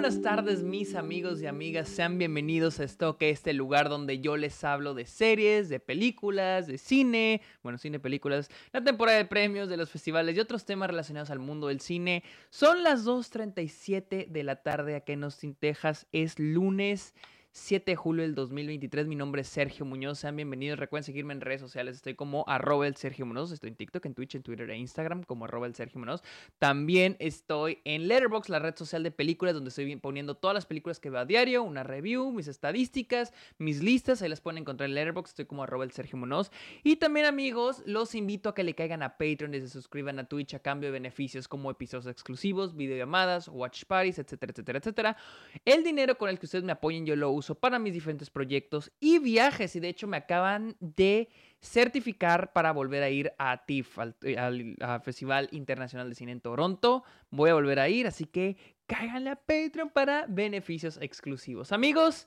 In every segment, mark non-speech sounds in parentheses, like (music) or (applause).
buenas tardes mis amigos y amigas, sean bienvenidos a que este lugar donde yo les hablo de series, de películas, de cine, bueno, cine, películas, la temporada de premios, de los festivales y otros temas relacionados al mundo del cine. Son las 2.37 de la tarde aquí en Austin, Texas, es lunes 7 de julio del 2023. Mi nombre es Sergio Muñoz. Sean bienvenidos. Recuerden seguirme en redes sociales. Estoy como arroba el Sergio Muñoz. Estoy en TikTok, en Twitch, en Twitter e Instagram como arroba el Sergio Muñoz. También estoy en Letterboxd, la red social de películas, donde estoy poniendo todas las películas que veo a diario, una review, mis estadísticas, mis listas. Ahí las pueden encontrar en Letterboxd. Estoy como arroba el Sergio Muñoz. Y también, amigos, los invito a que le caigan a Patreon y se suscriban a Twitch a cambio de beneficios como episodios exclusivos, videollamadas, watch parties, etcétera, etcétera, etcétera. El dinero con el que ustedes me apoyen yo lo uso para mis diferentes proyectos y viajes. Y de hecho me acaban de certificar para volver a ir a TIFF, al, Festival Internacional de Cine en Toronto. Voy a volver a ir, así que cáiganle a Patreon para beneficios exclusivos. Amigos,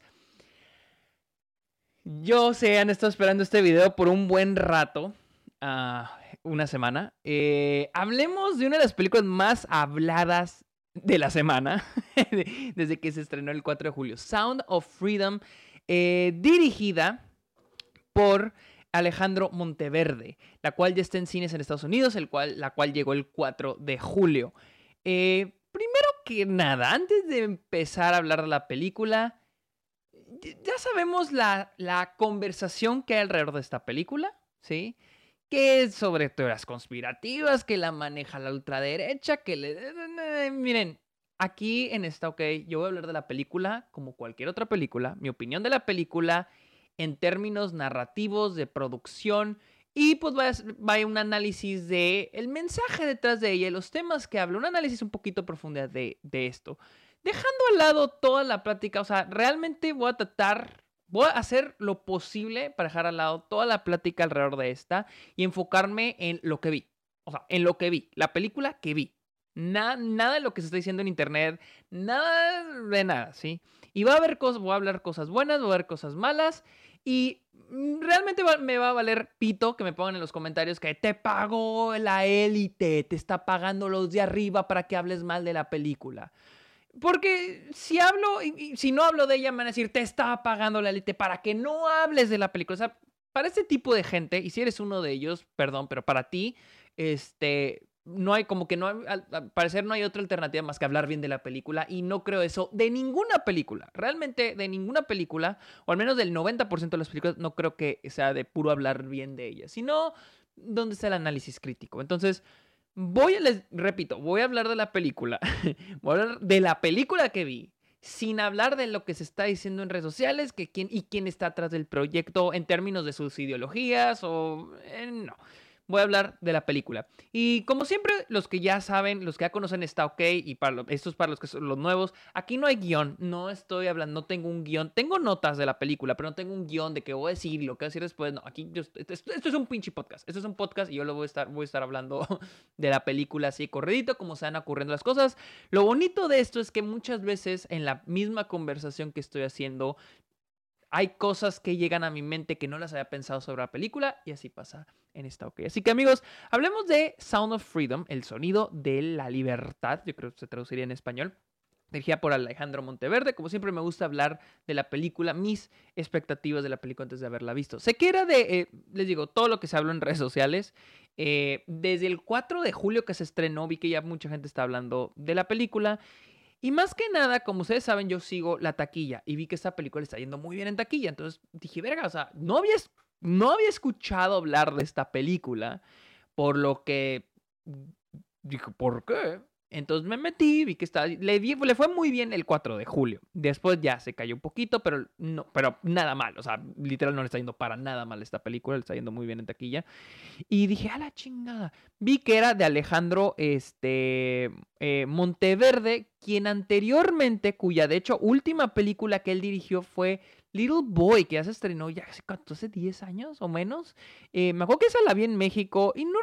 yo sé, han estado esperando este video por un buen rato. Ah, una semana. Eh, hablemos de una de las películas más habladas de la semana, (laughs) desde que se estrenó el 4 de julio. Sound of Freedom, eh, dirigida por Alejandro Monteverde, la cual ya está en cines en Estados Unidos, el cual, la cual llegó el 4 de julio. Eh, primero que nada, antes de empezar a hablar de la película, ya sabemos la, la conversación que hay alrededor de esta película, ¿sí? Que es sobre teorías conspirativas, que la maneja la ultraderecha, que le... Miren, aquí en esta, ok, yo voy a hablar de la película como cualquier otra película, mi opinión de la película en términos narrativos, de producción, y pues va a, un análisis de el mensaje detrás de ella, los temas que habla, un análisis un poquito profundo de, de esto. Dejando al lado toda la plática, o sea, realmente voy a tratar Voy a hacer lo posible para dejar al lado toda la plática alrededor de esta y enfocarme en lo que vi. O sea, en lo que vi, la película que vi. Nada, nada de lo que se está diciendo en internet, nada de nada, ¿sí? Y va a haber cosas, voy a hablar cosas buenas, voy a ver cosas malas y realmente me va a valer pito que me pongan en los comentarios que te pagó la élite, te está pagando los de arriba para que hables mal de la película. Porque si hablo, y, si no hablo de ella, me van a decir, te está pagando la élite para que no hables de la película. O sea, para este tipo de gente, y si eres uno de ellos, perdón, pero para ti, este, no hay como que no al, parecer no hay otra alternativa más que hablar bien de la película y no creo eso de ninguna película, realmente de ninguna película, o al menos del 90% de las películas, no creo que sea de puro hablar bien de ellas, sino donde está el análisis crítico. Entonces, Voy, les repito, voy a hablar de la película. (laughs) voy a hablar de la película que vi. Sin hablar de lo que se está diciendo en redes sociales que quién, y quién está atrás del proyecto en términos de sus ideologías o... Eh, no voy a hablar de la película. Y como siempre, los que ya saben, los que ya conocen está ok, y para estos para los que son los nuevos, aquí no hay guion, no estoy hablando, no tengo un guion, tengo notas de la película, pero no tengo un guion de qué voy a decir, lo que voy a decir después, no, aquí esto, es un pinche podcast, esto es un podcast y yo lo voy a estar, voy a estar hablando (laughs) de la película así corredito, como se van ocurriendo las cosas. Lo bonito de esto es que muchas veces en la misma conversación que estoy haciendo, hay cosas que llegan a mi mente que no las había pensado sobre la película y así pasa en esta ok. Así que amigos, hablemos de Sound of Freedom, el sonido de la libertad, yo creo que se traduciría en español. Dirigida por Alejandro Monteverde. Como siempre me gusta hablar de la película, mis expectativas de la película antes de haberla visto. Sé que era de, eh, les digo, todo lo que se habló en redes sociales. Eh, desde el 4 de julio que se estrenó, vi que ya mucha gente está hablando de la película. Y más que nada, como ustedes saben, yo sigo la taquilla y vi que esta película está yendo muy bien en taquilla. Entonces dije, verga, o sea, no había no había escuchado hablar de esta película, por lo que dijo, ¿por qué? Entonces me metí, vi que estaba, le, le fue muy bien el 4 de julio. Después ya se cayó un poquito, pero no, pero nada mal. O sea, literal no le está yendo para nada mal esta película, le está yendo muy bien en taquilla. Y dije, a la chingada. Vi que era de Alejandro este, eh, Monteverde, quien anteriormente, cuya de hecho última película que él dirigió fue Little Boy, que ya se estrenó ya hace, hace 10 años o menos. Eh, me acuerdo que esa la vi en México y no...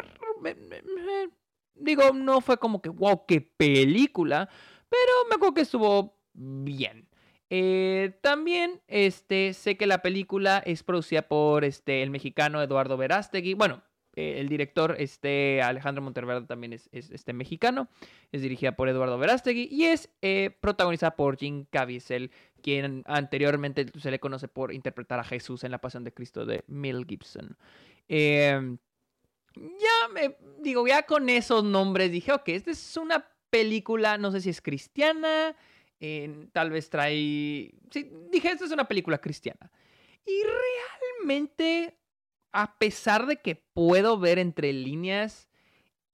digo, no fue como que, wow, qué película, pero me acuerdo que estuvo bien. Eh, también este, sé que la película es producida por este, el mexicano Eduardo Verástegui. Bueno, eh, el director, este Alejandro Monteverde, también es, este mexicano. Es dirigida por Eduardo Verástegui y es eh, protagonizada por Jim Caviezel, quien anteriormente se le conoce por interpretar a Jesús en La Pasión de Cristo de Mel Gibson. Em, ya me digo, ya con esos nombres dije, ok, esta es una película, no sé si es cristiana, tal vez trae... Sí, dije, esta es una película cristiana. Y realmente a pesar de que puedo ver entre líneas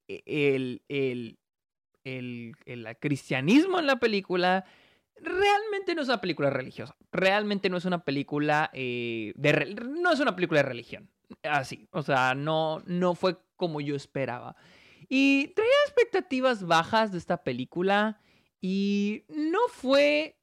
e, el, el, el, cristianismo en la película, realmente no es una película religiosa. Realmente no es una película eh, de no es una película de religión. Así, o sea, no, no fue como yo esperaba. Y traía expectativas bajas de esta película y no fue...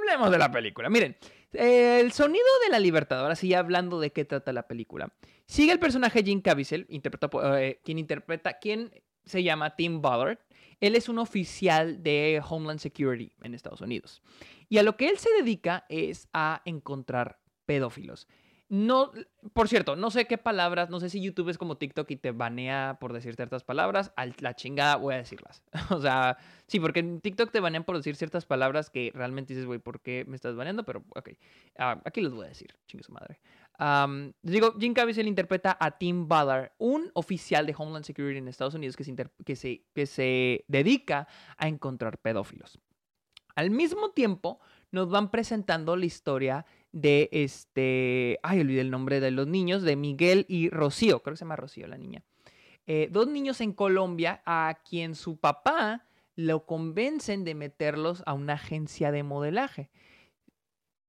hablemos de la película. Miren, el sonido de la libertad, ahora sí, hablando de qué trata la película. Sigue el personaje Jim Caviezel, eh, quien interpreta, quien se llama Tim Ballard. Él es un oficial de Homeland Security en Estados Unidos. Y a lo que él se dedica es a encontrar pedófilos. No, por cierto, no sé qué palabras, no sé si YouTube es como TikTok y te banea por decir ciertas palabras, a la chingada voy a decirlas. (laughs) o sea, sí, porque en TikTok te banean por decir ciertas palabras que realmente dices, güey, ¿por qué me estás baneando? Pero, ok, ah, aquí les voy a decir, chingue su madre. digo, Jim Caviezel interpreta a Tim Ballard, un oficial de Homeland Security en Estados Unidos que se, que se, que se dedica a encontrar pedófilos. Al mismo tiempo, nos van presentando la historia de este, ay, olvidé el nombre de los niños, de Miguel y Rocío, creo que se llama Rocío la niña. Eh, dos niños en Colombia a quien su papá lo convencen de meterlos a una agencia de modelaje.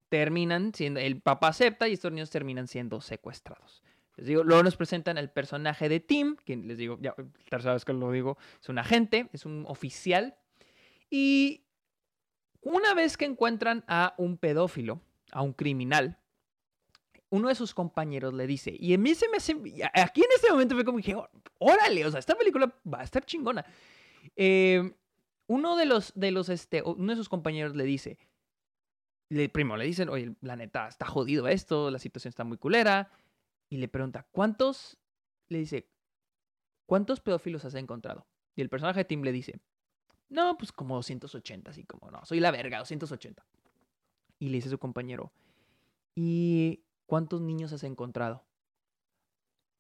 Terminan siendo, el papá acepta y estos niños terminan siendo secuestrados. Les digo, luego nos presentan el personaje de Tim, quien les digo, ya tercera vez que lo digo, es un agente, es un oficial. Y una vez que encuentran a un pedófilo, a un criminal, uno de sus compañeros le dice, y a mí se me hace, aquí en este momento fue como dije, órale, o sea, esta película va a estar chingona. Eh, uno de los, de los, este, uno de sus compañeros le dice, le, primo, le dicen, oye, la neta, está jodido esto, la situación está muy culera, y le pregunta, ¿cuántos, le dice, ¿cuántos pedófilos has encontrado? Y el personaje de Tim le dice, no, pues como 280, así como, no, soy la verga, 280. Y le dice a su compañero, ¿y cuántos niños has encontrado?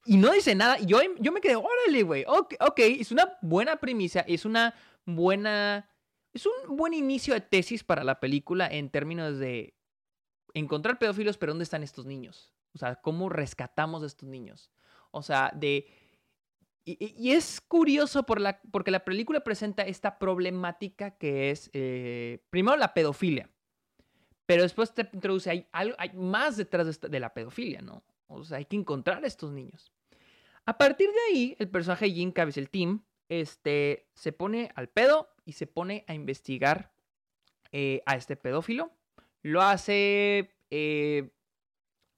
Y no dice nada. Y yo, yo me quedé, órale, güey. Ok, es una buena primicia, es una buena. Es un buen inicio de tesis para la película en términos de encontrar pedófilos, pero ¿dónde están estos niños? O sea, ¿cómo rescatamos a estos niños? O sea, de. Y, es curioso por la, porque la película presenta esta problemática que es, eh, primero, la pedofilia. Pero después te introduce, hay, hay más detrás de, la pedofilia, ¿no? O sea, hay que encontrar a estos niños. A partir de ahí, el personaje Jim el Team, este, se pone al pedo y se pone a investigar eh, a este pedófilo. Lo hace, eh,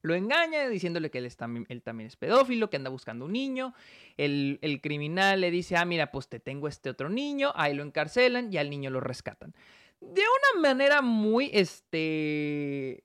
lo engaña diciéndole que él, también, él, también, es pedófilo, que anda buscando un niño. El, el, criminal le dice, ah, mira, pues te tengo este otro niño. Ahí lo encarcelan y al niño lo rescatan de una manera muy, este,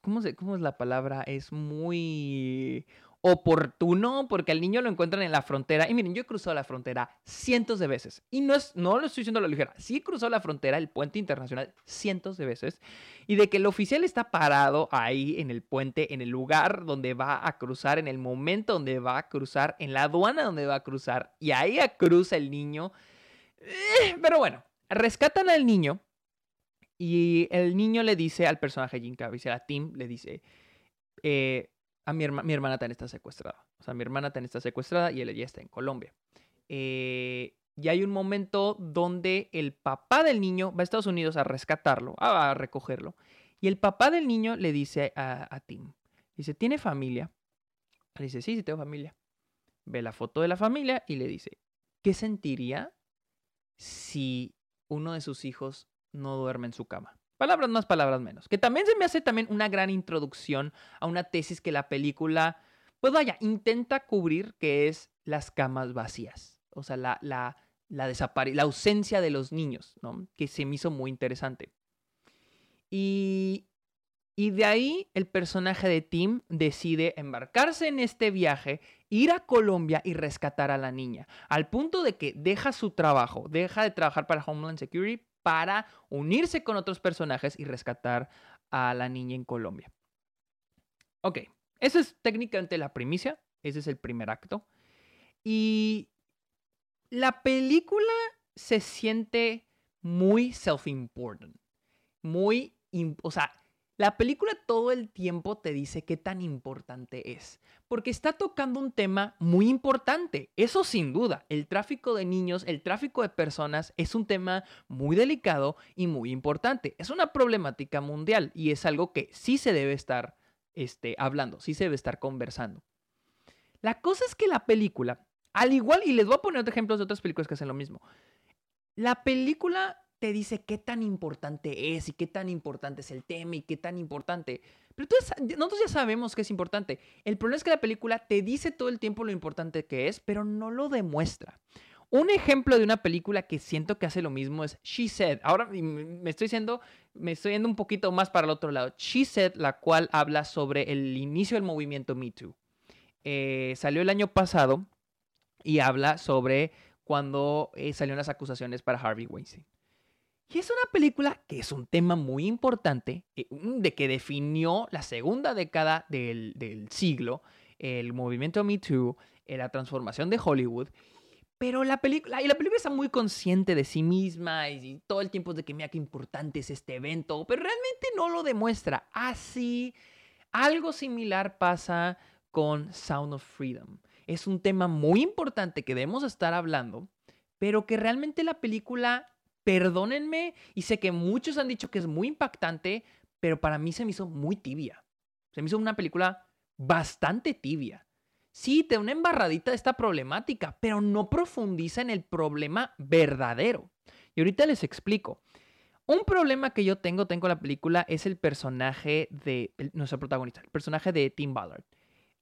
¿cómo, se, ¿cómo es la palabra? Es muy oportuno porque al niño lo encuentran en la frontera. Y miren, yo he cruzado la frontera cientos de veces. Y no, es, no lo estoy diciendo a la ligera. Sí he cruzado la frontera, el puente internacional, cientos de veces. Y de que el oficial está parado ahí en el puente, en el lugar donde va a cruzar, en el momento donde va a cruzar, en la aduana donde va a cruzar. Y ahí cruza el niño. Eh, pero bueno, rescatan al niño y el niño le dice al personaje Jim Caviezel, a Tim, le dice, eh, a mi, mi, hermana también está secuestrada. O sea, mi hermana también está secuestrada y él ya está en Colombia. Eh, y hay un momento donde el papá del niño va a Estados Unidos a rescatarlo, a, recogerlo. Y el papá del niño le dice a, a Tim, dice, ¿tiene familia? Le dice, sí, sí tengo familia. Ve la foto de la familia y le dice, ¿qué sentiría si uno de sus hijos no duerme en su cama. Palabras más, palabras menos. Que también se me hace también una gran introducción a una tesis que la película, pues vaya, intenta cubrir, que es las camas vacías. O sea, la, la, la, la ausencia de los niños, ¿no? Que se me hizo muy interesante. Y Y de ahí el personaje de Tim decide embarcarse en este viaje, ir a Colombia y rescatar a la niña, al punto de que deja su trabajo, deja de trabajar para Homeland Security para unirse con otros personajes y rescatar a la niña en Colombia. Ok, esa es técnicamente la primicia, ese es el primer acto. Y la película se siente muy self-important, muy, o sea, la película todo el tiempo te dice qué tan importante es, porque está tocando un tema muy importante, eso sin duda, el tráfico de niños, el tráfico de personas es un tema muy delicado y muy importante, es una problemática mundial y es algo que sí se debe estar este, hablando, sí se debe estar conversando. La cosa es que la película, al igual, y les voy a poner ejemplos de otras películas que hacen lo mismo, la película te dice qué tan importante es y qué tan importante es el tema y qué tan importante. Pero nosotros ya sabemos que es importante. El problema es que la película te dice todo el tiempo lo importante que es, pero no lo demuestra. Un ejemplo de una película que siento que hace lo mismo es She Said. Ahora me estoy diciendo, me estoy yendo un poquito más para el otro lado. She Said, la cual habla sobre el inicio del movimiento Me Too. Eh, salió el año pasado y habla sobre cuando eh, salieron las acusaciones para Harvey Weinstein. Y es una película que es un tema muy importante, eh, de que definió la segunda década del, siglo, el movimiento Me Too, eh, la transformación de Hollywood. Pero la película, y la película está muy consciente de sí misma y, todo el tiempo es de que mira qué importante es este evento, pero realmente no lo demuestra. Así, algo similar pasa con Sound of Freedom. Es un tema muy importante que debemos estar hablando, pero que realmente la película perdónenme, y sé que muchos han dicho que es muy impactante, pero para mí se me hizo muy tibia. Se me hizo una película bastante tibia. Sí, te da una embarradita de esta problemática, pero no profundiza en el problema verdadero. Y ahorita les explico. Un problema que yo tengo, tengo la película, es el personaje de nuestro protagonista, el personaje de Tim Ballard.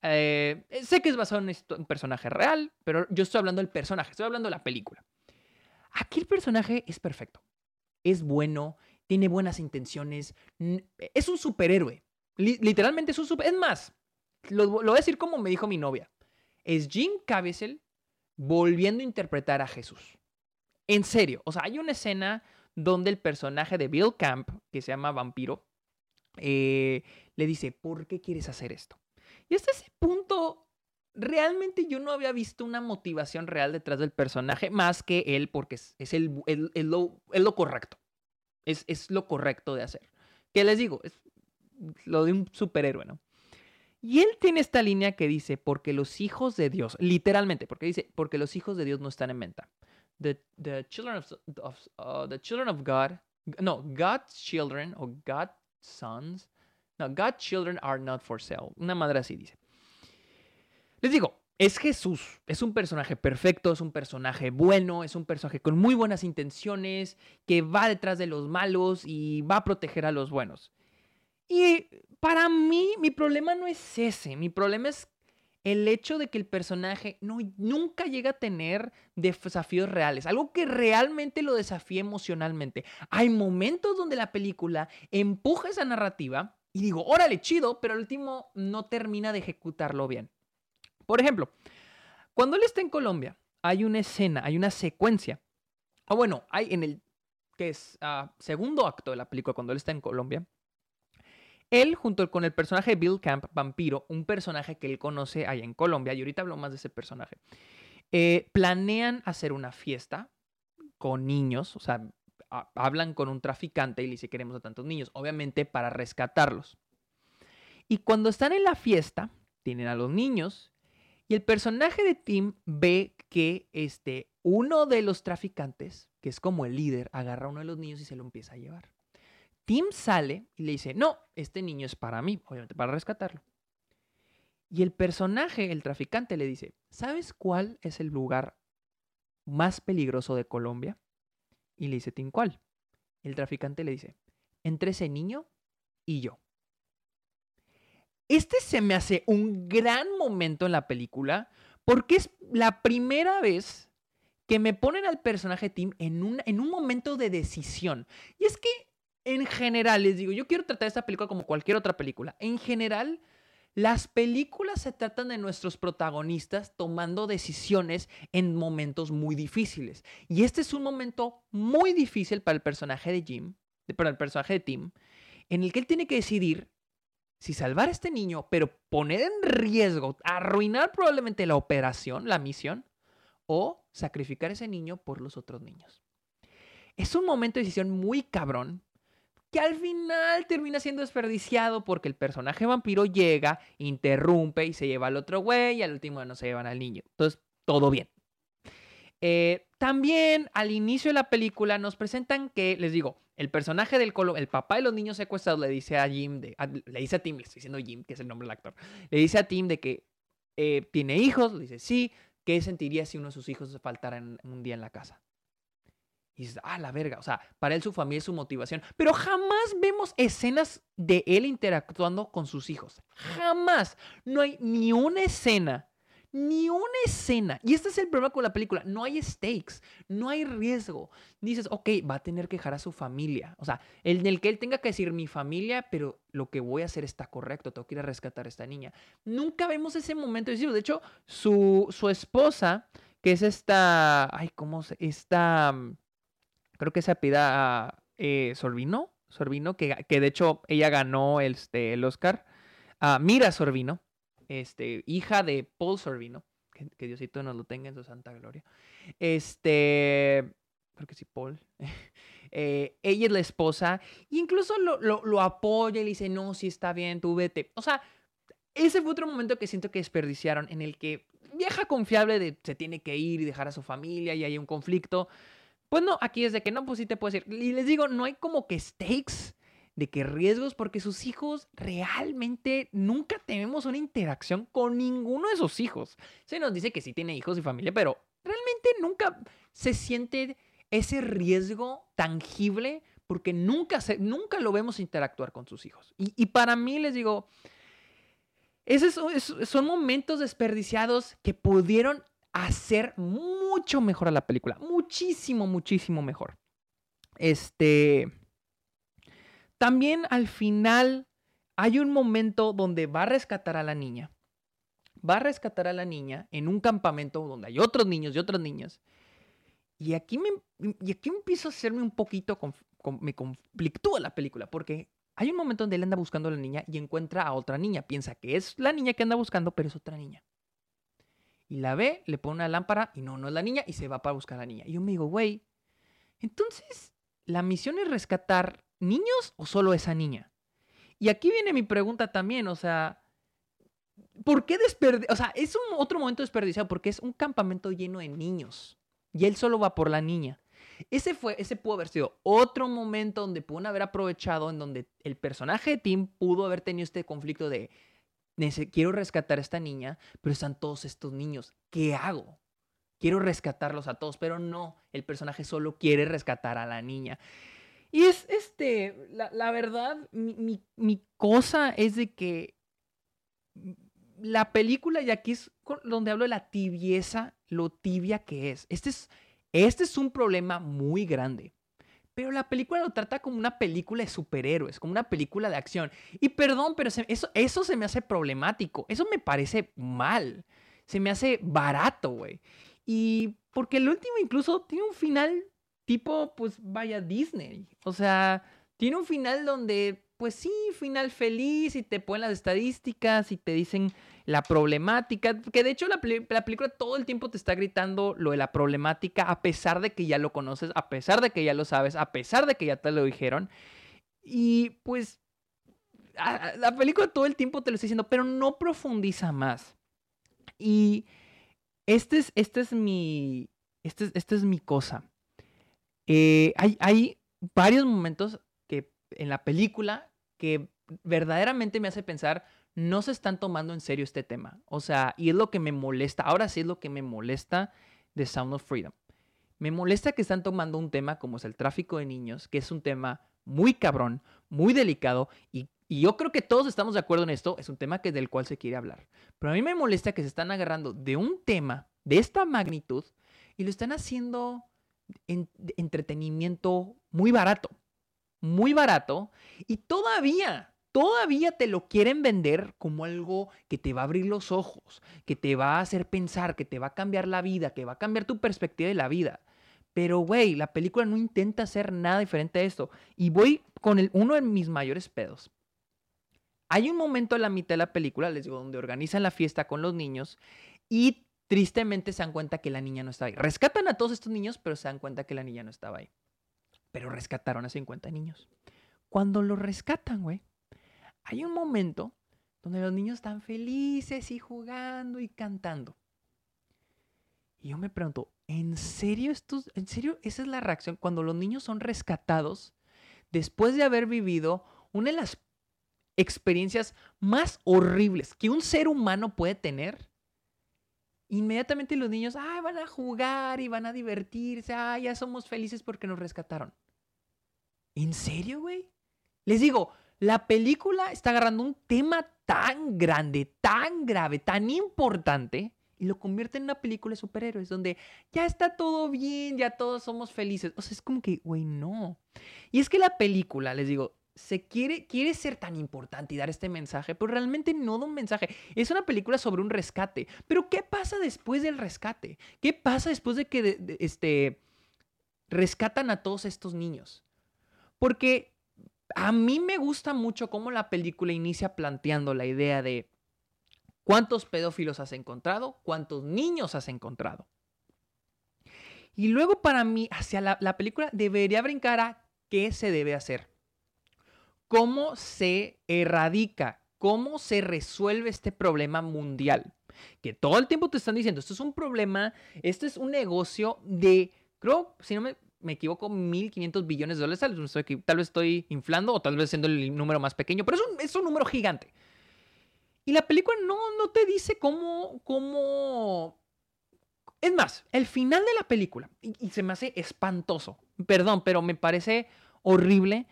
Eh, sé que es basado en un personaje real, pero yo estoy hablando del personaje, estoy hablando de la película. Aquí el personaje es perfecto. Es bueno, tiene buenas intenciones, es un superhéroe. literalmente es un superhéroe. Es más, lo, voy a decir como me dijo mi novia. Es Jim Caviezel volviendo a interpretar a Jesús. En serio, o sea, hay una escena donde el personaje de Bill Camp, que se llama Vampiro, eh, le dice, ¿por qué quieres hacer esto? Y hasta ese punto realmente yo no había visto una motivación real detrás del personaje más que él porque es, el, lo, correcto. Es, es, lo correcto de hacer. ¿Qué les digo? Es lo de un superhéroe, ¿no? Y él tiene esta línea que dice, porque los hijos de Dios, literalmente, porque dice, porque los hijos de Dios no están en venta. The, children of, uh, the children of God, no, God's children o God's sons, no, God's children are not for sale. Una madre así dice. Les digo, es Jesús, es un personaje perfecto, es un personaje bueno, es un personaje con muy buenas intenciones, que va detrás de los malos y va a proteger a los buenos. Y para mí, mi problema no es ese, mi problema es el hecho de que el personaje no, nunca llega a tener desafíos reales, algo que realmente lo desafíe emocionalmente. Hay momentos donde la película empuja esa narrativa y digo, órale, chido, pero al último no termina de ejecutarlo bien. Por ejemplo, cuando él está en Colombia, hay una escena, hay una secuencia. O bueno, hay en el que es ah, segundo acto de la película, cuando él está en Colombia, él, junto con el personaje Bill Camp, vampiro, un personaje que él conoce allá en Colombia, y ahorita hablo más de ese personaje, eh, planean hacer una fiesta con niños, o sea, hablan con un traficante y le dice queremos a tantos niños, obviamente para rescatarlos. Y cuando están en la fiesta, tienen a los niños y el personaje de Tim ve que este, uno de los traficantes, que es como el líder, agarra a uno de los niños y se lo empieza a llevar. Tim sale y le dice, no, este niño es para mí, obviamente para rescatarlo. Y el personaje, el traficante, le dice, ¿sabes cuál es el lugar más peligroso de Colombia? Y le dice, Tim, ¿cuál? El traficante le dice, entre ese niño y yo. Este se me hace un gran momento en la película porque es la primera vez que me ponen al personaje Tim en un, en un momento de decisión. Y es que en general, les digo, yo quiero tratar esta película como cualquier otra película. En general, las películas se tratan de nuestros protagonistas tomando decisiones en momentos muy difíciles. Y este es un momento muy difícil para el personaje de Jim, para el personaje de Tim, en el que él tiene que decidir si salvar a este niño, pero poner en riesgo, arruinar probablemente la operación, la misión, o sacrificar a ese niño por los otros niños. Es un momento de decisión muy cabrón, que al final termina siendo desperdiciado porque el personaje vampiro llega, interrumpe y se lleva al otro güey y al último no se llevan al niño. Entonces, todo bien. Eh, también al inicio de la película nos presentan que, les digo, el personaje del colo, el papá de los niños secuestrados le dice a Jim, de, le dice a Tim, le estoy diciendo Jim, que es el nombre del actor, le dice a Tim de que eh, tiene hijos, le dice sí, ¿qué sentiría si uno de sus hijos faltara un día en la casa? Y dices, ah, la verga. O sea, para él su familia es su motivación. Pero jamás vemos escenas de él interactuando con sus hijos. Jamás. No hay ni una escena. Ni una escena. Y este es el problema con la película. No hay stakes. No hay riesgo. Dices, ok, va a tener que dejar a su familia. O sea, el el que él tenga que decir mi familia, pero lo que voy a hacer está correcto. Tengo que ir a rescatar a esta niña. Nunca vemos ese momento de hecho, su, su esposa, que es esta. Ay, ¿cómo se.? Esta creo que se apida eh, Sorbino, Sorbino, que, que, de hecho ella ganó este, el Oscar. Ah, Mira Sorbino, este, hija de Paul Sorbino, que, Diosito nos lo tenga en su santa gloria. Este, creo que sí, Paul. (laughs) Eh, ella es la esposa, incluso lo, lo, lo, apoya y le dice, no, sí está bien, tú vete. O sea, ese fue otro momento que siento que desperdiciaron, en el que vieja confiable de se tiene que ir y dejar a su familia y hay un conflicto. Pues no, aquí es de que no, pues sí te puedes ir. Y les digo, no hay como que stakes de que riesgos, porque sus hijos realmente nunca tenemos una interacción con ninguno de sus hijos. Se nos dice que sí tiene hijos y familia, pero realmente nunca se siente ese riesgo tangible porque nunca, nunca lo vemos interactuar con sus hijos. Y, para mí les digo, esos son momentos desperdiciados que pudieron hacer mucho mejor a la película. Muchísimo, muchísimo mejor. Este. También al final hay un momento donde va a rescatar a la niña. Va a rescatar a la niña en un campamento donde hay otros niños y otras niñas. Y aquí me, y aquí empiezo a hacerme un poquito, me conflictúa la película, porque hay un momento donde él anda buscando a la niña y encuentra a otra niña. Piensa que es la niña que anda buscando, pero es otra niña y la ve, le pone una lámpara y no, no es la niña y se va para buscar a la niña. Y yo me digo, güey, entonces, ¿la misión es rescatar niños o solo esa niña? Y aquí viene mi pregunta también, o sea, ¿por qué desperdiciar? O sea, es un otro momento desperdiciado porque es un campamento lleno de niños y él solo va por la niña. Ese fue, ese pudo haber sido otro momento donde pudo haber aprovechado, en donde el personaje de Tim pudo haber tenido este conflicto de quiero rescatar a esta niña, pero están todos estos niños. ¿Qué hago? Quiero rescatarlos a todos, pero no, el personaje solo quiere rescatar a la niña. Y es, este, la, verdad, mi, mi, cosa es de que la película, y aquí es donde hablo de la tibieza, lo tibia que es. Este es, este es un problema muy grande. Pero la película lo trata como una película de superhéroes, como una película de acción. Y perdón, pero eso, eso se me hace problemático. Eso me parece mal. Se me hace barato, güey. Y porque el último incluso tiene un final tipo, pues vaya Disney. O sea, tiene un final donde, pues sí, final feliz y te ponen las estadísticas y te dicen la problemática, que de hecho la, película todo el tiempo te está gritando lo de la problemática, a pesar de que ya lo conoces, a pesar de que ya lo sabes, a pesar de que ya te lo dijeron. Y pues la película todo el tiempo te lo está diciendo, pero no profundiza más. Y este es, este es mi. Este, este es mi cosa. Eh, hay, varios momentos que en la película que verdaderamente me hace pensar no se están tomando en serio este tema. O sea, y es lo que me molesta, ahora sí es lo que me molesta de Sound of Freedom. Me molesta que están tomando un tema como es el tráfico de niños, que es un tema muy cabrón, muy delicado, y, yo creo que todos estamos de acuerdo en esto, es un tema que del cual se quiere hablar. Pero a mí me molesta que se están agarrando de un tema de esta magnitud y lo están haciendo en entretenimiento muy barato. muy barato y todavía, todavía te lo quieren vender como algo que te va a abrir los ojos, que te va a hacer pensar, que te va a cambiar la vida, que va a cambiar tu perspectiva de la vida. Pero, güey, la película no intenta hacer nada diferente a esto. Y voy con el, uno de mis mayores pedos. Hay un momento en la mitad de la película, les digo, donde organizan la fiesta con los niños y tristemente se dan cuenta que la niña no estaba ahí. Rescatan a todos estos niños, pero se dan cuenta que la niña no estaba ahí. Pero rescataron a 50 niños. Cuando los rescatan, güey, hay un momento donde los niños están felices y jugando y cantando. Y yo me pregunto, ¿en serio esto, en serio esa es la reacción cuando los niños son rescatados después de haber vivido una de las experiencias más horribles que un ser humano puede tener? Inmediatamente los niños, ay, van a jugar y van a divertirse, ay, ya somos felices porque nos rescataron. ¿En serio, güey? Les digo, la película está agarrando un tema tan grande, tan grave, tan importante, y lo convierte en una película de superhéroes donde ya está todo bien, ya todos somos felices. O sea, es como que, güey, no. Y es que la película, les digo, se quiere, quiere ser tan importante y dar este mensaje, pero realmente no da un mensaje. Es una película sobre un rescate. Pero ¿qué pasa después del rescate? ¿Qué pasa después de que este, rescatan a todos estos niños? Porque a mí me gusta mucho cómo la película inicia planteando la idea de ¿Cuántos pedófilos has encontrado? ¿Cuántos niños has encontrado? Y luego para mí, hacia la, película, debería brincar a qué se debe hacer. ¿Cómo se erradica? ¿Cómo se resuelve este problema mundial? Que todo el tiempo te están diciendo, esto es un problema, esto es un negocio de, creo, si no me, equivoco, 1.500 billones de dólares. Tal vez, estoy, inflando o tal vez siendo el número más pequeño, pero es un, número gigante. Y la película no, no te dice cómo, cómo... Es más, el final de la película, y, se me hace espantoso, perdón, pero me parece horrible.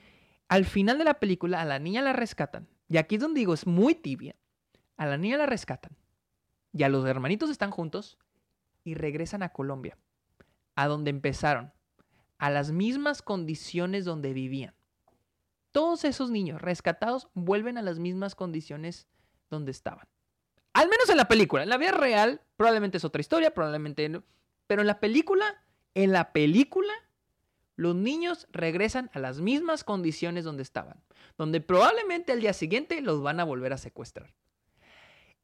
Al final de la película a la niña la rescatan. Y aquí es donde digo, es muy tibia. A la niña la rescatan. Y a los hermanitos están juntos y regresan a Colombia, a donde empezaron, a las mismas condiciones donde vivían. Todos esos niños rescatados vuelven a las mismas condiciones donde estaban. Al menos en la película. En la vida real, probablemente es otra historia, probablemente. Pero en la película, en la película, los niños regresan a las mismas condiciones donde estaban. Donde probablemente al día siguiente los van a volver a secuestrar.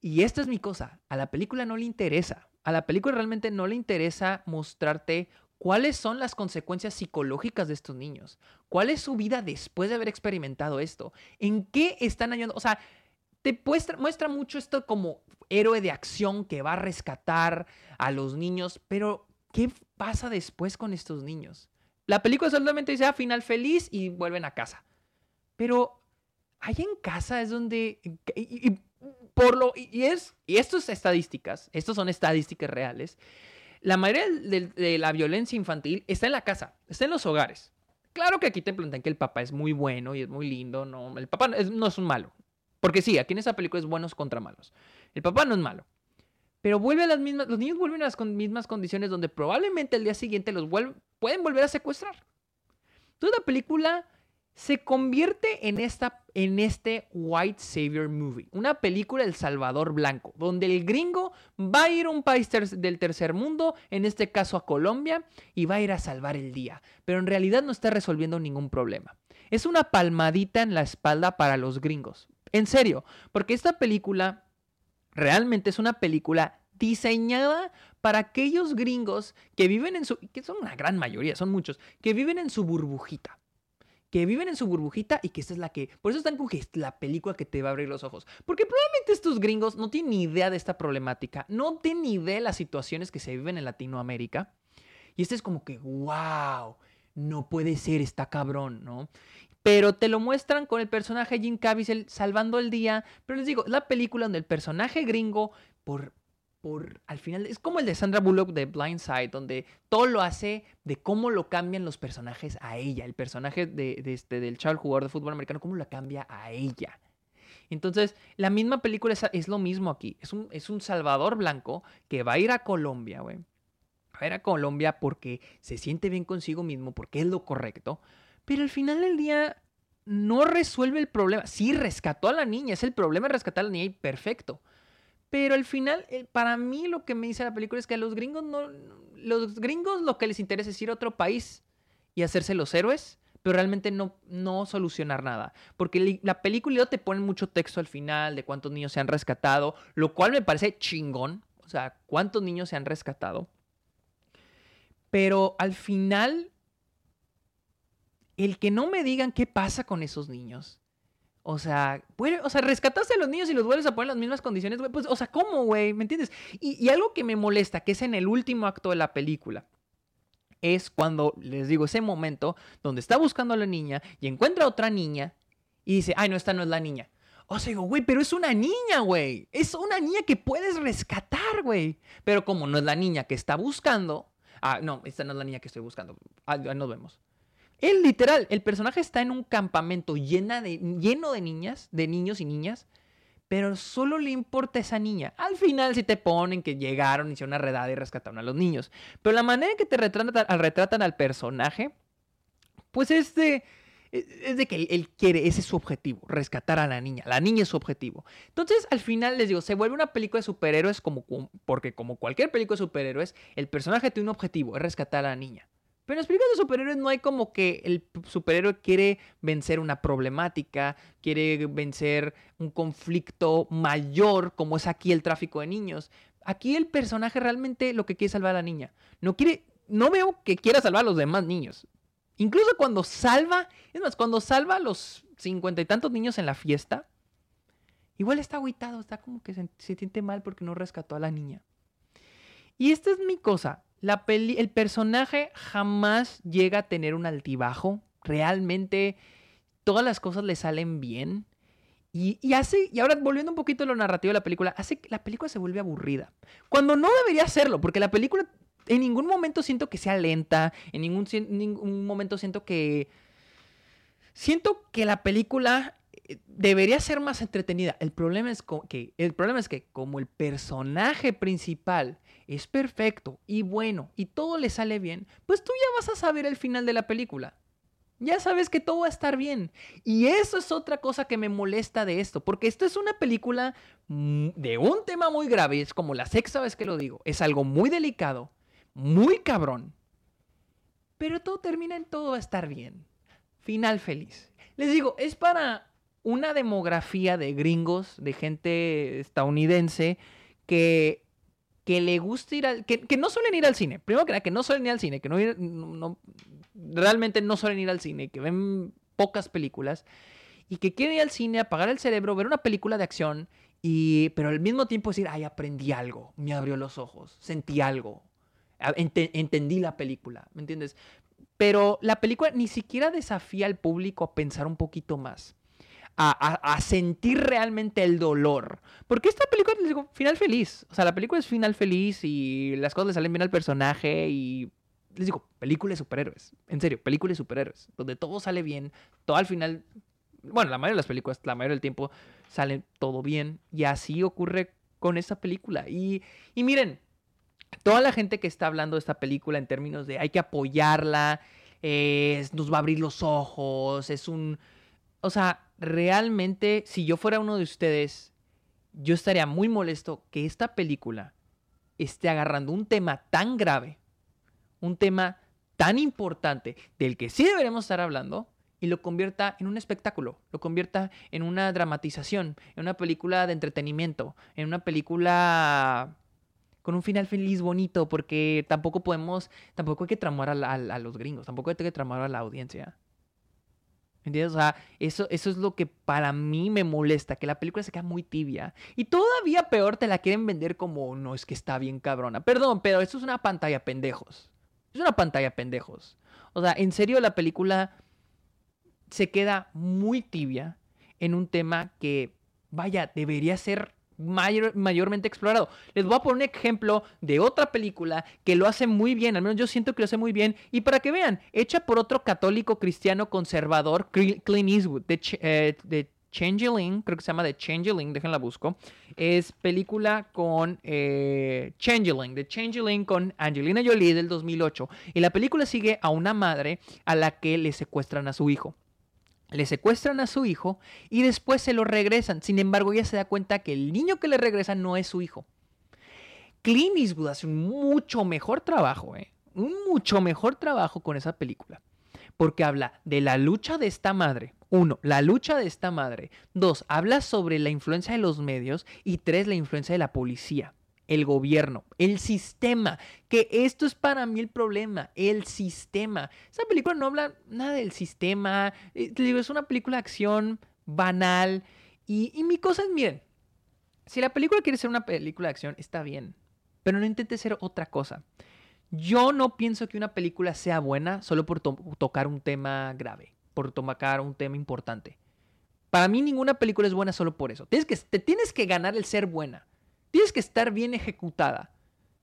Y esta es mi cosa. A la película no le interesa. A la película realmente no le interesa mostrarte cuáles son las consecuencias psicológicas de estos niños. ¿Cuál es su vida después de haber experimentado esto? ¿En qué están ayudando? O sea, te muestra, mucho esto como héroe de acción que va a rescatar a los niños, pero ¿qué pasa después con estos niños? La película solamente dice, ah, final feliz y vuelven a casa. Pero ahí en casa es donde... Y, por lo, y, es, y esto es estadísticas, estos son estadísticas reales. La mayoría de, la violencia infantil está en la casa, está en los hogares. Claro que aquí te plantean que el papá es muy bueno y es muy lindo, no, el papá no es un malo, porque sí, aquí en esa película es buenos contra malos. El papá no es malo. Pero vuelve a las mismas, los niños vuelven a las mismas condiciones donde probablemente el día siguiente los pueden volver a secuestrar. Entonces la película se convierte en, esta, en este White Savior Movie, una película del Salvador Blanco, donde el gringo va a ir a un país del tercer mundo, en este caso a Colombia, y va a ir a salvar el día, pero en realidad no está resolviendo ningún problema. Es una palmadita en la espalda para los gringos. En serio, porque esta película realmente es una película diseñada para aquellos gringos que viven en su, que son una gran mayoría, son muchos, que viven en su burbujita. Que viven en su burbujita y que esta es la que, por eso están con que es la película que te va a abrir los ojos. Porque probablemente estos gringos no tienen ni idea de esta problemática, no tienen ni idea de las situaciones que se viven en Latinoamérica. Y este es como que, wow, no puede ser, está cabrón, ¿no? pero te lo muestran con el personaje Jim Caviezel salvando el día. Pero les digo, es la película donde el personaje gringo, por, al final, es como el de Sandra Bullock de Blindside, donde todo lo hace de cómo lo cambian los personajes a ella. El personaje de, este, del chavo jugador de fútbol americano, cómo lo cambia a ella. Entonces, la misma película es, lo mismo aquí. Es un, es un Salvador Blanco que va a ir a Colombia, güey. Va a ir a Colombia porque se siente bien consigo mismo, porque es lo correcto Pero al final del día no resuelve el problema. Sí, rescató a la niña, es el problema rescatar a la niña y perfecto. Pero al final, eh, para mí lo que me dice la película es que a los gringos no, los gringos lo que les interesa es ir a otro país y hacerse los héroes, pero realmente no, no solucionar nada. Porque la película te pone mucho texto al final de cuántos niños se han rescatado, lo cual me parece chingón. O sea, cuántos niños se han rescatado. Pero al final, el que no me digan qué pasa con esos niños. O sea, o sea, rescataste a los niños y los vuelves a poner en las mismas condiciones, güey. Pues, o sea, ¿cómo, güey? ¿Me entiendes? Y, y, algo que me molesta, que es en el último acto de la película, es cuando, les digo, ese momento donde está buscando a la niña y encuentra a otra niña y dice, ay, no, esta no es la niña. O sea, digo, güey, pero es una niña, güey. Es una niña que puedes rescatar, güey. Pero como no es la niña que está buscando, ah, no, esta no es la niña que estoy buscando. Ah, nos vemos. Él literal, el personaje está en un campamento lleno de niñas, de niños y niñas, pero solo le importa esa niña. Al final si te ponen que llegaron, hicieron una redada y rescataron a los niños. Pero la manera en que te retratan, al personaje, pues es de, es de que él, quiere, ese es su objetivo, rescatar a la niña. La niña es su objetivo. Entonces, al final les digo, se vuelve una película de superhéroes como, porque como cualquier película de superhéroes, el personaje tiene un objetivo, es rescatar a la niña. Pero en las películas de superhéroes no hay como que el superhéroe quiere vencer una problemática, quiere vencer un conflicto mayor, como es aquí el tráfico de niños. Aquí el personaje realmente lo que quiere es salvar a la niña. No quiere, no veo que quiera salvar a los demás niños. Incluso cuando salva, es más, cuando salva a los cincuenta y tantos niños en la fiesta, igual está aguitado, está como que se siente mal porque no rescató a la niña. Y esta es mi cosa el personaje jamás llega a tener un altibajo. Realmente todas las cosas le salen bien. Y, hace, y ahora volviendo un poquito a lo narrativo de la película, hace que la película se vuelve aburrida. Cuando no debería serlo, porque la película en ningún momento siento que sea lenta, en ningún, ningún momento siento que... Siento que la película eh, debería ser más entretenida. El problema es que, el problema es que como el personaje principal es perfecto y bueno y todo le sale bien, pues tú ya vas a saber el final de la película. Ya sabes que todo va a estar bien. Y eso es otra cosa que me molesta de esto, porque esto es una película de un tema muy grave, es como la sexta vez que lo digo, es algo muy delicado, muy cabrón. Pero todo termina en todo va a estar bien. Final feliz. Les digo, es para una demografía de gringos, de gente estadounidense, que que le gusta ir al. Que, no suelen ir al cine. Primero que nada, que no suelen ir al cine, que no, no, realmente no suelen ir al cine, que ven pocas películas y que quieren ir al cine, apagar el cerebro, ver una película de acción, y, pero al mismo tiempo decir, ay, aprendí algo, me abrió los ojos, sentí algo, entendí la película, ¿me entiendes? Pero la película ni siquiera desafía al público a pensar un poquito más a, sentir realmente el dolor. Porque esta película, digo, final feliz. O sea, la película es final feliz y las cosas le salen bien al personaje y... Les digo, película de superhéroes. En serio, película de superhéroes. Donde todo sale bien. Todo al final... Bueno, la mayoría de las películas, la mayoría del tiempo, sale todo bien. Y así ocurre con esta película. Y, y miren, toda la gente que está hablando de esta película en términos de hay que apoyarla, nos va a abrir los ojos, es un... O sea, realmente, si yo fuera uno de ustedes, yo estaría muy molesto que esta película esté agarrando un tema tan grave, un tema tan importante, del que sí deberemos estar hablando, y lo convierta en un espectáculo, lo convierta en una dramatización, en una película de entretenimiento, en una película con un final feliz, bonito, porque tampoco podemos, tampoco hay que tramar a, a los gringos, tampoco hay que tramar a la audiencia. ¿Entiendes? O sea, eso, eso es lo que para mí me molesta, que la película se queda muy tibia. Y todavía peor te la quieren vender como, no, es que está bien cabrona. Perdón, pero esto es una pantalla pendejos. Es una pantalla pendejos. O sea, en serio la película se queda muy tibia en un tema que, vaya, debería ser mayormente explorado. Les voy a poner un ejemplo de otra película que lo hace muy bien, al menos yo siento que lo hace muy bien, y para que vean, hecha por otro católico cristiano conservador, Clint Eastwood, de, eh, Changeling, creo que se llama The Changeling, déjenla busco. Es película con eh, Changeling, The Changeling con Angelina Jolie del 2008. Y la película sigue a una madre a la que le secuestran a su hijo. Le secuestran a su hijo y después se lo regresan. Sin embargo, ella se da cuenta que el niño que le regresa no es su hijo. Clint Eastwood hace un mucho mejor trabajo, ¿eh? un mucho mejor trabajo con esa película. Porque habla de la lucha de esta madre. Uno, la lucha de esta madre. Dos, habla sobre la influencia de los medios. Y tres, la influencia de la policía el gobierno, el sistema, que esto es para mí el problema, el sistema. Esa película no habla nada del sistema, eh, es una película de acción banal. Y, mi cosa es, miren, si la película quiere ser una película de acción, está bien, pero no intente ser otra cosa. Yo no pienso que una película sea buena solo por tocar un tema grave, por tocar un tema importante. Para mí ninguna película es buena solo por eso. Te tienes que ganar el ser buena tienes que estar bien ejecutada.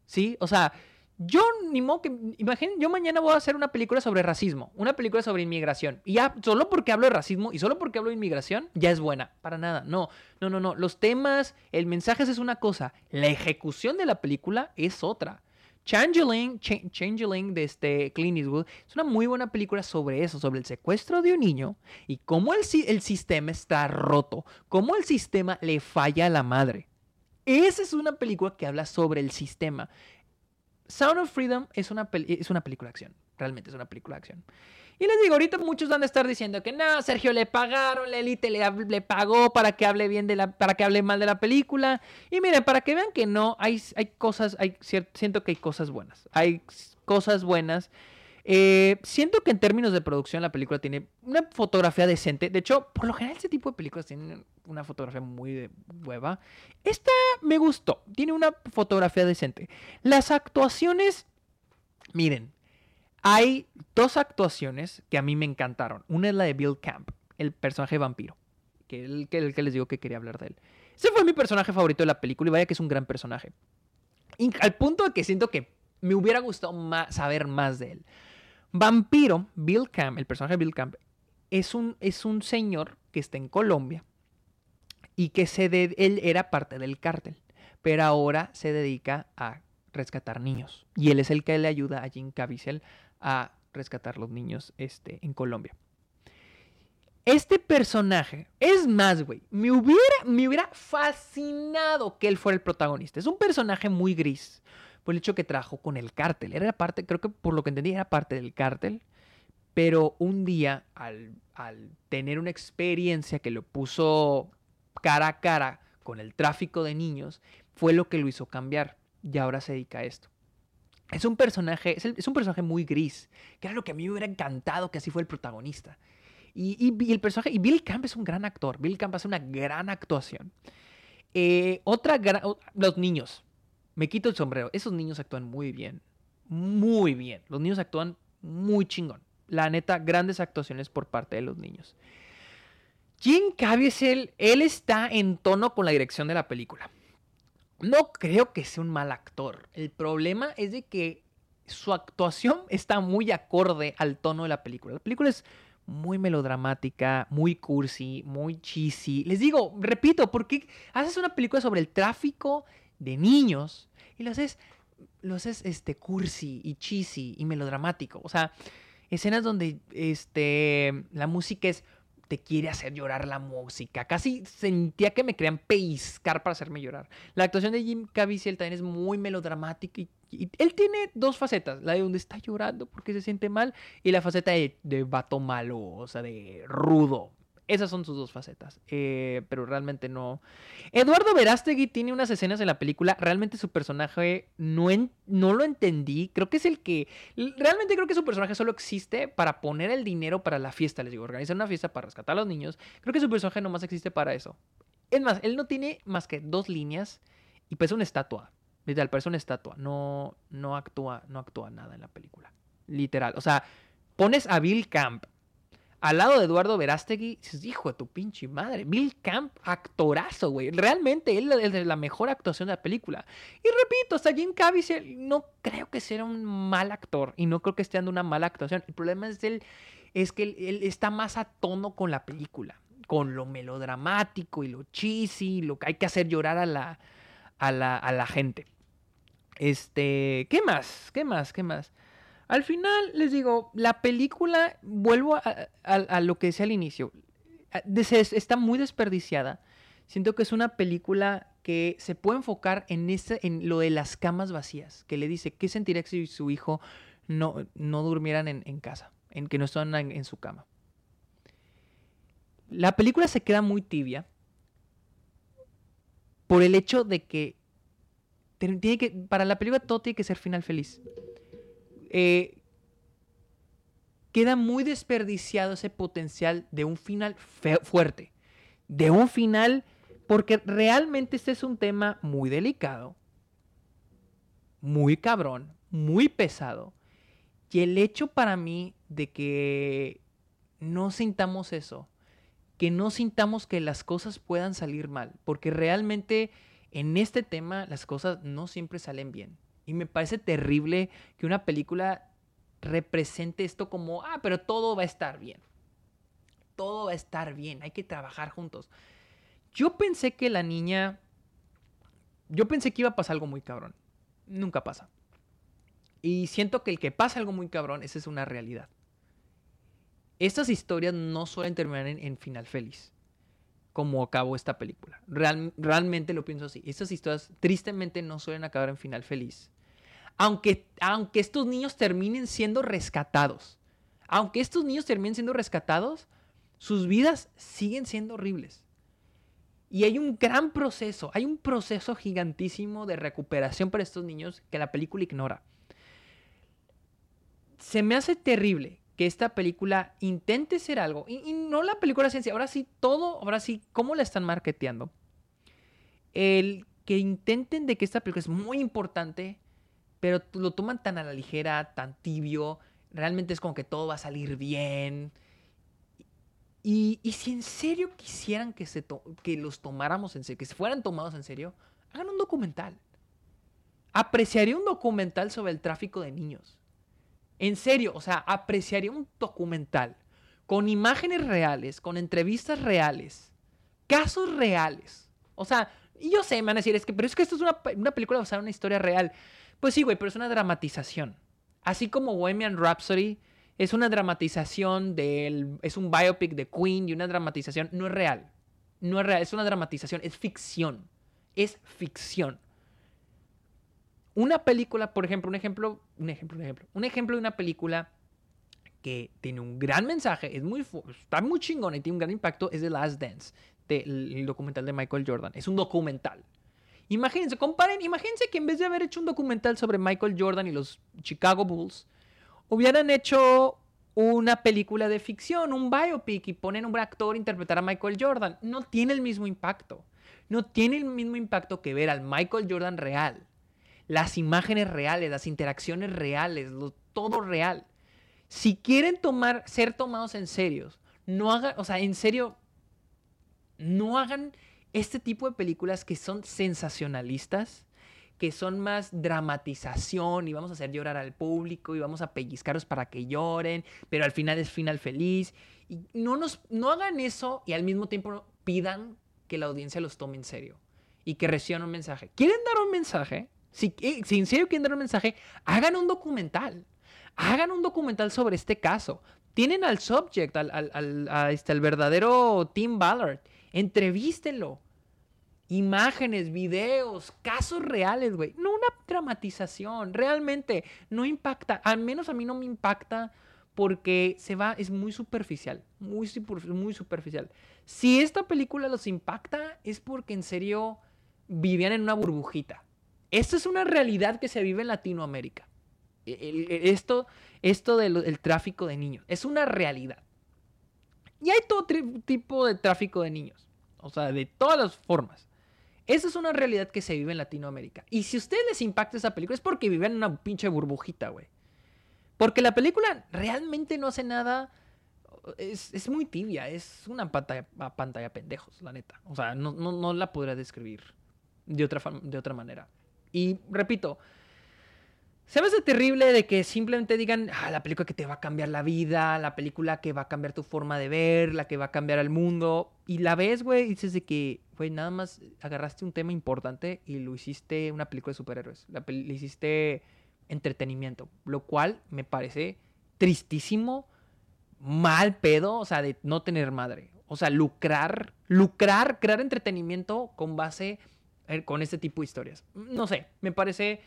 ¿Sí? O sea, yo ni modo que. Imaginen, yo mañana voy a hacer una película sobre racismo, una película sobre inmigración. Y ya, solo porque hablo de racismo y solo porque hablo de inmigración, ya es buena. Para nada. No, no, no, no. Los temas, el mensaje es una cosa. La ejecución de la película es otra. Changeling, Changeling de este Clint Eastwood es una muy buena película sobre eso, sobre el secuestro de un niño y cómo el, el sistema está roto, cómo el sistema le falla a la madre. Esa es una película que habla sobre el sistema. Sound of Freedom es una, es una película de acción. Realmente es una película de acción. Y les digo, ahorita muchos van a estar diciendo que no, Sergio le pagaron, la élite le, le, pagó para que hable bien de la, para que hable mal de la película. Y miren, para que vean que no, hay, hay cosas, hay, siento que hay cosas buenas. Hay cosas buenas eh, siento que en términos de producción la película tiene una fotografía decente. De hecho, por lo general este tipo de películas tienen una fotografía muy de hueva. Esta me gustó. Tiene una fotografía decente. Las actuaciones... Miren, hay dos actuaciones que a mí me encantaron. Una es la de Bill Camp, el personaje vampiro. Que el, que el que les digo que quería hablar de él. Ese fue mi personaje favorito de la película y vaya que es un gran personaje. al punto de que siento que me hubiera gustado saber más de él. Vampiro, Bill Camp, el personaje de Bill Camp, es un, es un señor que está en Colombia y que se él era parte del cártel, pero ahora se dedica a rescatar niños. Y él es el que le ayuda a Jim Caviezel a rescatar los niños este, en Colombia. Este personaje, es más, güey, me hubiera, me hubiera fascinado que él fuera el protagonista. Es un personaje muy gris, por el hecho que trabajó con el cártel. Era parte, creo que por lo que entendí, era parte del cártel. Pero un día, al, tener una experiencia que lo puso cara a cara con el tráfico de niños, fue lo que lo hizo cambiar. Y ahora se dedica a esto. Es un personaje, es, un personaje muy gris, que era lo que a mí me hubiera encantado que así fue el protagonista. Y, el personaje, y Bill Camp es un gran actor. Bill Camp hace una gran actuación. Eh, otra gran, los niños me quito el sombrero. Esos niños actúan muy bien. Muy bien. Los niños actúan muy chingón. La neta, grandes actuaciones por parte de los niños. Jim Caviezel, él está en tono con la dirección de la película. No creo que sea un mal actor. El problema es de que su actuación está muy acorde al tono de la película. La película es muy melodramática, muy cursi, muy cheesy. Les digo, repito, porque haces una película sobre el tráfico de niños y lo haces, lo haces este, cursi y cheesy y melodramático. O sea, escenas donde este, la música es te quiere hacer llorar la música. Casi sentía que me querían peiscar para hacerme llorar. La actuación de Jim Caviezel también es muy melodramática y, él tiene dos facetas. La de donde está llorando porque se siente mal y la faceta de, de vato malo, o sea, de rudo. Esas son sus dos facetas. Eh, pero realmente no. Eduardo Verástegui tiene unas escenas en la película. Realmente su personaje no, no lo entendí. Creo que es el que. Realmente creo que su personaje solo existe para poner el dinero para la fiesta. Les digo, organizar una fiesta para rescatar a los niños. Creo que su personaje nomás existe para eso. Es más, él no tiene más que dos líneas y pues una estatua. Literal, parece una estatua. No, no actúa, no actúa nada en la película. Literal. O sea, pones a Bill Camp al lado de Eduardo Verástegui, hijo de tu pinche madre. Bill Camp, actorazo, güey. Realmente él es la mejor actuación de la película. Y repito, hasta Jim Caviezel no creo que sea un mal actor y no creo que esté dando una mala actuación. El problema es, él, es que él, está más a tono con la película. con lo melodramático y lo cheesy, lo que hay que hacer llorar a la, a la, a la gente. Este, ¿qué más? ¿Qué más? ¿Qué más? Al final, les digo, la película, vuelvo a, lo que decía al inicio, está muy desperdiciada. Siento que es una película que se puede enfocar en, ese, en lo de las camas vacías, que le dice, ¿qué sentiría si su hijo no, no durmieran en, casa, en que no estuvieran en, su cama? La película se queda muy tibia por el hecho de que, tiene que para la película todo tiene que ser final feliz. Eh, queda muy desperdiciado ese potencial de un final fuerte, de un final, porque realmente este es un tema muy delicado, muy cabrón, muy pesado. Y el hecho para mí de que no sintamos eso, que no sintamos que las cosas puedan salir mal, porque realmente en este tema las cosas no siempre salen bien. Y me parece terrible que una película represente esto como, ah, pero todo va a estar bien. Todo va a estar bien, hay que trabajar juntos. Yo pensé que la niña, yo pensé que iba a pasar algo muy cabrón. Nunca pasa. Y siento que el que pasa algo muy cabrón, esa es una realidad. Estas historias no suelen terminar en, final feliz, como acabó esta película. realmente lo pienso así. Estas historias tristemente no suelen acabar en final feliz aunque, aunque estos niños terminen siendo rescatados, aunque estos niños terminen siendo rescatados, sus vidas siguen siendo horribles. Y hay un gran proceso, hay un proceso gigantísimo de recuperación para estos niños que la película ignora. Se me hace terrible que esta película intente ser algo, y, no la película ciencia, ahora sí todo, ahora sí, ¿cómo la están marketeando? El que intenten de que esta película es muy importante, pero lo toman tan a la ligera, tan tibio, realmente es como que todo va a salir bien. Y, si en serio quisieran que, se que los tomáramos en serio, que se fueran tomados en serio, hagan un documental. Apreciaría un documental sobre el tráfico de niños. En serio, o sea, apreciaría un documental con imágenes reales, con entrevistas reales, casos reales. O sea, y yo sé, me van a decir, es que, pero es que esto es una, una película basada en una historia real. Pues sí, güey, pero es una dramatización. Así como Bohemian Rhapsody es una dramatización del. Es un biopic de Queen y una dramatización. No es real. No es real, es una dramatización, es ficción. Es ficción. Una película, por ejemplo, un ejemplo, un ejemplo, un ejemplo. Un ejemplo de una película que tiene un gran mensaje, es muy, está muy chingón y tiene un gran impacto, es The Last Dance, el documental de Michael Jordan. Es un documental. Imagínense, comparen, imagínense que en vez de haber hecho un documental sobre Michael Jordan y los Chicago Bulls, hubieran hecho una película de ficción, un biopic y ponen un actor a interpretar a Michael Jordan. No tiene el mismo impacto. No tiene el mismo impacto que ver al Michael Jordan real. Las imágenes reales, las interacciones reales, todo real. Si quieren ser tomados en serio, no hagan, o sea, en serio, no hagan este tipo de películas que son sensacionalistas, que son más dramatización y vamos a hacer llorar al público y vamos a pellizcarlos para que lloren, pero al final es final feliz. Y no, nos, no hagan eso y al mismo tiempo pidan que la audiencia los tome en serio y que reciban un mensaje. ¿Quieren dar un mensaje? Si, eh, si en serio quieren dar un mensaje, hagan un documental. Hagan un documental sobre este caso. Tienen al subject, al, al, al, este, al verdadero Tim Ballard. Entrevístenlo imágenes, videos, casos reales, güey. No una dramatización. Realmente no impacta. Al menos a mí no me impacta porque se va, es muy superficial. Muy, superficial. Si esta película los impacta es porque en serio vivían en una burbujita. Esta es una realidad que se vive en Latinoamérica. esto esto del tráfico de niños. Es una realidad. Y hay todo tipo de tráfico de niños. O sea, de todas las formas. Esa es una realidad que se vive en Latinoamérica. Y si a ustedes les impacta esa película es porque viven en una pinche burbujita, güey. Porque la película realmente no hace nada. Es, muy tibia, es una pantalla, pantalla pendejos, la neta. O sea, no, no, la podría describir de otra, de otra manera. Y repito, Se me hace terrible de que simplemente digan, ah, la película que te va a cambiar la vida, la película que va a cambiar tu forma de ver, la que va a cambiar el mundo. Y la ves, güey, dices de que, güey, nada más agarraste un tema importante y lo hiciste una película de superhéroes. La le hiciste entretenimiento, lo cual me parece tristísimo, mal pedo, o sea, de no tener madre. O sea, lucrar, lucrar, crear entretenimiento con base eh, con este tipo de historias. No sé, me parece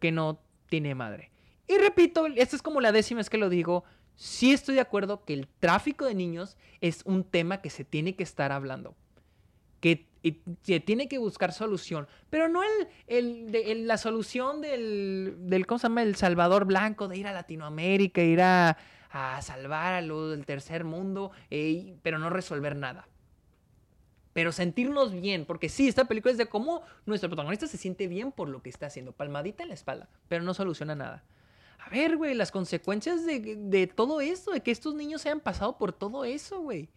que no tiene madre. Y repito, esta es como la décima vez que lo digo, sí estoy de acuerdo que el tráfico de niños es un tema que se tiene que estar hablando. Que se tiene que buscar solución. Pero no el, la solución del, del, ¿cómo se llama? El Salvador Blanco, de ir a Latinoamérica, ir a, salvar a lo del tercer mundo, eh, pero no resolver nada pero sentirnos bien, porque sí, esta película es de cómo nuestro protagonista se siente bien por lo que está haciendo, palmadita en la espalda, pero no soluciona nada. A ver, güey, las consecuencias de, todo esto, de que estos niños se hayan pasado por todo eso, güey.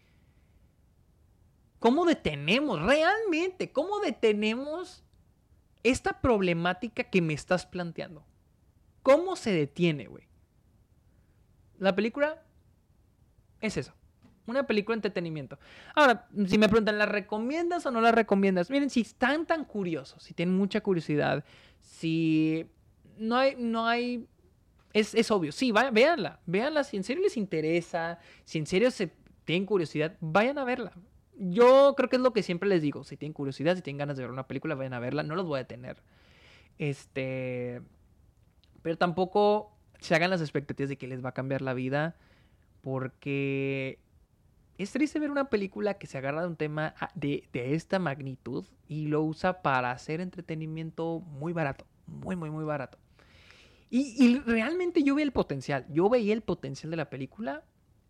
¿Cómo detenemos, realmente, cómo detenemos esta problemática que me estás planteando? ¿Cómo se detiene, güey? La película es eso. Una película de entretenimiento. Ahora, si me preguntan, ¿la recomiendas o no la recomiendas? Miren, si están tan curiosos, si tienen mucha curiosidad, si no hay, no hay, es, es obvio, sí, vayan, véanla, véanla, si en serio les interesa, si en serio se tienen curiosidad, vayan a verla. Yo creo que es lo que siempre les digo, si tienen curiosidad, si tienen ganas de ver una película, vayan a verla, no los voy a detener. Este, pero tampoco se hagan las expectativas de que les va a cambiar la vida, porque es triste ver una película que se agarra de un tema ah, de, esta magnitud y lo usa para hacer entretenimiento muy barato, muy, muy, muy barato. Y, realmente yo veía el potencial, yo veía el potencial de la película,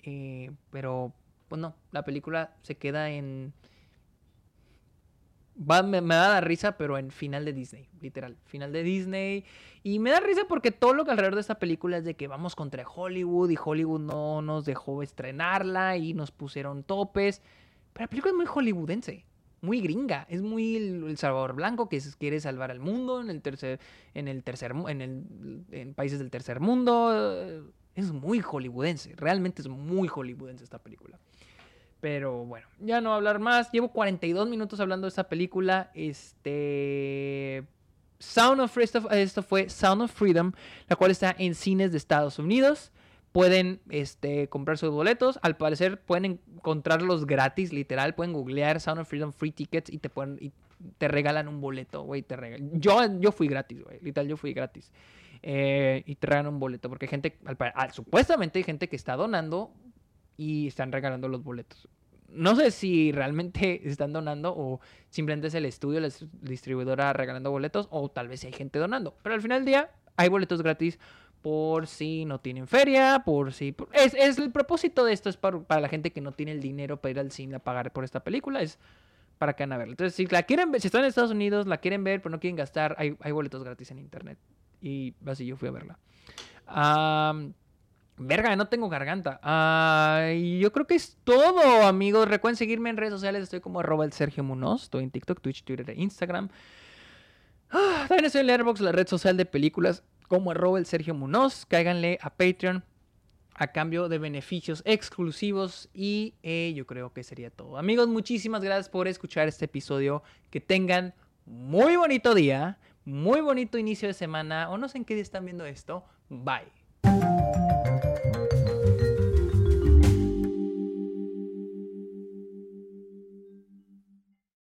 eh, pero pues no, la película se queda en me, da la risa, pero en final de Disney, literal. Final de Disney. Y me da risa porque todo lo que alrededor de esta película es de que vamos contra Hollywood y Hollywood no nos dejó estrenarla y nos pusieron topes. Pero la película es muy hollywoodense, muy gringa. Es muy el, Salvador Blanco que quiere salvar al mundo en el tercer, en el tercer, en países del tercer mundo. Es muy hollywoodense, realmente es muy hollywoodense esta película. Pero bueno, ya no hablar más. Llevo 42 minutos hablando de esta película. Este. Sound of Freedom, esto fue Sound of Freedom, la cual está en cines de Estados Unidos. Pueden este, comprar sus boletos. Al parecer pueden encontrarlos gratis, literal. Pueden googlear Sound of Freedom Free Tickets y te, pueden, te regalan un boleto, güey. Yo, yo fui gratis, güey. Literal, yo fui gratis. Eh, y te regalan un boleto. Porque gente, al, supuestamente hay gente que está donando y están regalando los boletos. No sé si realmente (laughs) están donando o simplemente es el estudio, la distribuidora regalando boletos o tal vez hay gente donando. Pero al final del día hay boletos gratis por si no tienen feria, por si... Es, es el propósito de esto es para, la gente que no tiene el dinero para ir al cine a pagar por esta película. Es para que van a verla. Entonces, si la quieren ver, si están en Estados Unidos, la quieren ver, pero no quieren gastar, hay, hay boletos gratis en internet. Y así yo fui a verla. Verga, no tengo garganta. Yo creo que es todo, amigos. Recuerden seguirme en redes sociales. Estoy como arroba el Sergio Munoz. Estoy en TikTok, Twitch, Twitter e Instagram. Ah, también estoy en Airbox, la red social de películas, como arroba el Sergio Munoz. Cáiganle a Patreon a cambio de beneficios exclusivos. Y eh, yo creo que sería todo. Amigos, muchísimas gracias por escuchar este episodio. Que tengan muy bonito día, muy bonito inicio de semana. O no sé en qué día están viendo esto. Bye.